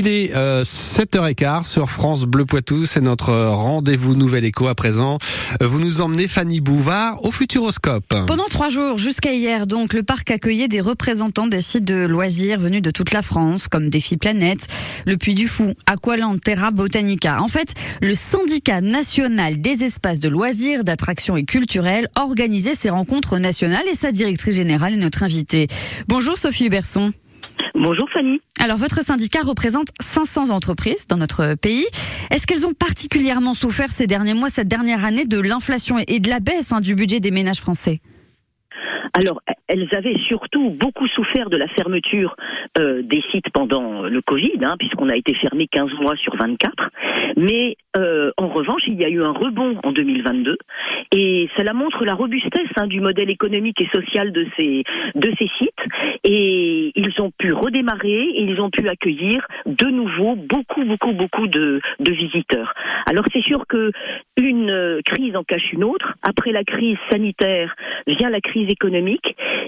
Il est 7h15 sur France Bleu Poitou, c'est notre rendez-vous Nouvelle Écho à présent. Vous nous emmenez Fanny Bouvard au Futuroscope. Pendant trois jours, jusqu'à hier, donc, le parc accueillait des représentants des sites de loisirs venus de toute la France, comme Défi Planète, le Puy du Fou, Aqualand, Terra Botanica. En fait, le syndicat national des espaces de loisirs, d'attractions et culturels organisait ces rencontres nationales et sa directrice générale est notre invitée. Bonjour Sophie Huberson. Bonjour Fanny. Alors votre syndicat représente 500 entreprises dans notre pays. Est-ce qu'elles ont particulièrement souffert ces derniers mois, cette dernière année de l'inflation et de la baisse hein, du budget des ménages français? Alors, elles avaient surtout beaucoup souffert de la fermeture euh, des sites pendant le Covid, hein, puisqu'on a été fermé 15 mois sur 24. Mais euh, en revanche, il y a eu un rebond en 2022, et cela montre la robustesse hein, du modèle économique et social de ces de ces sites. Et ils ont pu redémarrer, et ils ont pu accueillir de nouveau beaucoup, beaucoup, beaucoup de, de visiteurs. Alors c'est sûr que une crise en cache une autre. Après la crise sanitaire vient la crise économique.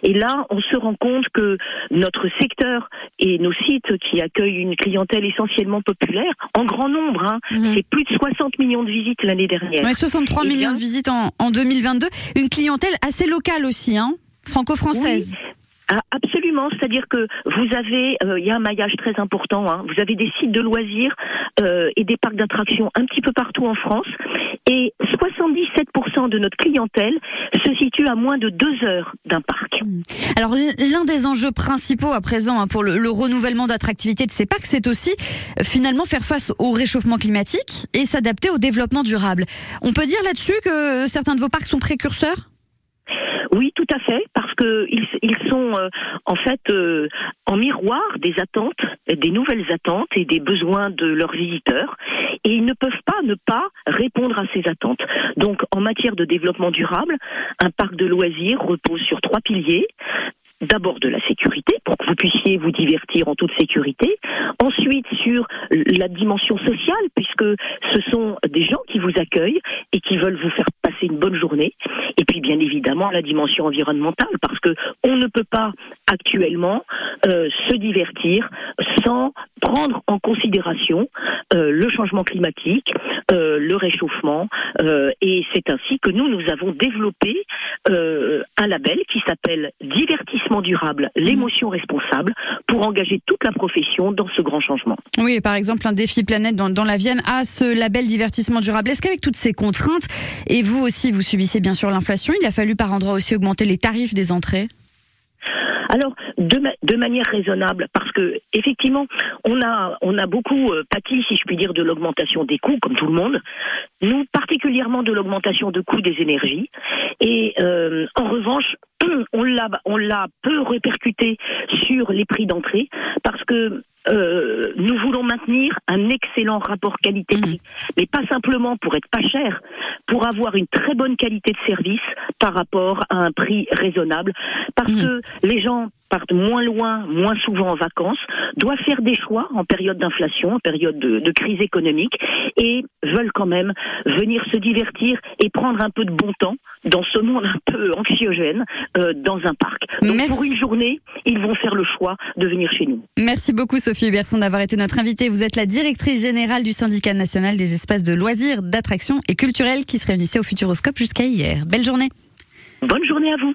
Et là, on se rend compte que notre secteur et nos sites qui accueillent une clientèle essentiellement populaire, en grand nombre, hein, mhm. c'est plus de 60 millions de visites l'année dernière. Ouais, 63 millions de visites en, en, 2022. Une clientèle assez locale aussi, hein, franco-française. Ah, absolument, c'est-à-dire que vous avez, euh, il y a un maillage très important. Hein. Vous avez des sites de loisirs euh, et des parcs d'attractions un petit peu partout en France, et 77% de notre clientèle se situe à moins de deux heures d'un parc. Hmm. Alors l'un des enjeux principaux à présent hein, pour le, le renouvellement d'attractivité de ces parcs, c'est aussi euh, finalement faire face au réchauffement climatique et s'adapter au développement durable. On peut dire là-dessus que certains de vos parcs sont précurseurs? Oui, tout à fait, parce que sont euh, en fait euh, en miroir des attentes, des nouvelles attentes et des besoins de leurs visiteurs, et ils ne peuvent pas ne pas répondre à ces attentes. Donc, en matière de développement durable, un parc de loisirs repose sur trois piliers. D'abord de la sécurité pour que vous puissiez vous divertir en toute sécurité, ensuite sur la dimension sociale puisque ce sont des gens qui vous accueillent et qui veulent vous faire bonne journée, et puis bien évidemment la dimension environnementale parce que on ne peut pas actuellement euh, se divertir sans prendre en considération euh, le changement climatique, euh, le réchauffement, et c'est ainsi que nous nous avons développé un label qui s'appelle divertissement durable, l'émotion responsable, pour engager toute la profession dans ce grand changement. Oui, par exemple, un défi planète dans, dans la Vienne a ce label divertissement durable. Est-ce qu'avec toutes ces contraintes, et vous aussi, vous subissez bien sûr l'inflation, il a fallu par endroit aussi augmenter les tarifs des entrées? Alors, de, manière raisonnable, parce que effectivement, on a, on a beaucoup euh, pâti, si je puis dire, de l'augmentation des coûts, comme tout le monde. Nous, particulièrement de l'augmentation de coûts des énergies. Et euh, en revanche, on l'a peu répercuté sur les prix d'entrée, parce que euh, nous voulons maintenir un excellent rapport qualité-prix, mmh. mais pas simplement pour être pas cher, pour avoir une très bonne qualité de service par rapport à un prix raisonnable, parce mmh. que les gens partent moins loin, moins souvent en vacances, doivent faire des choix en période d'inflation, en période de, crise économique, et veulent quand même venir se divertir et prendre un peu de bon temps dans ce monde un peu anxiogène euh, dans un parc. Donc pour une journée, ils vont faire le choix de venir chez nous. Merci beaucoup Sophie Huberson d'avoir été notre invitée. Vous êtes la directrice générale du syndicat national des espaces de loisirs, d'attractions et culturels qui se réunissait au Futuroscope jusqu'à hier. Belle journée. Bonne journée à vous.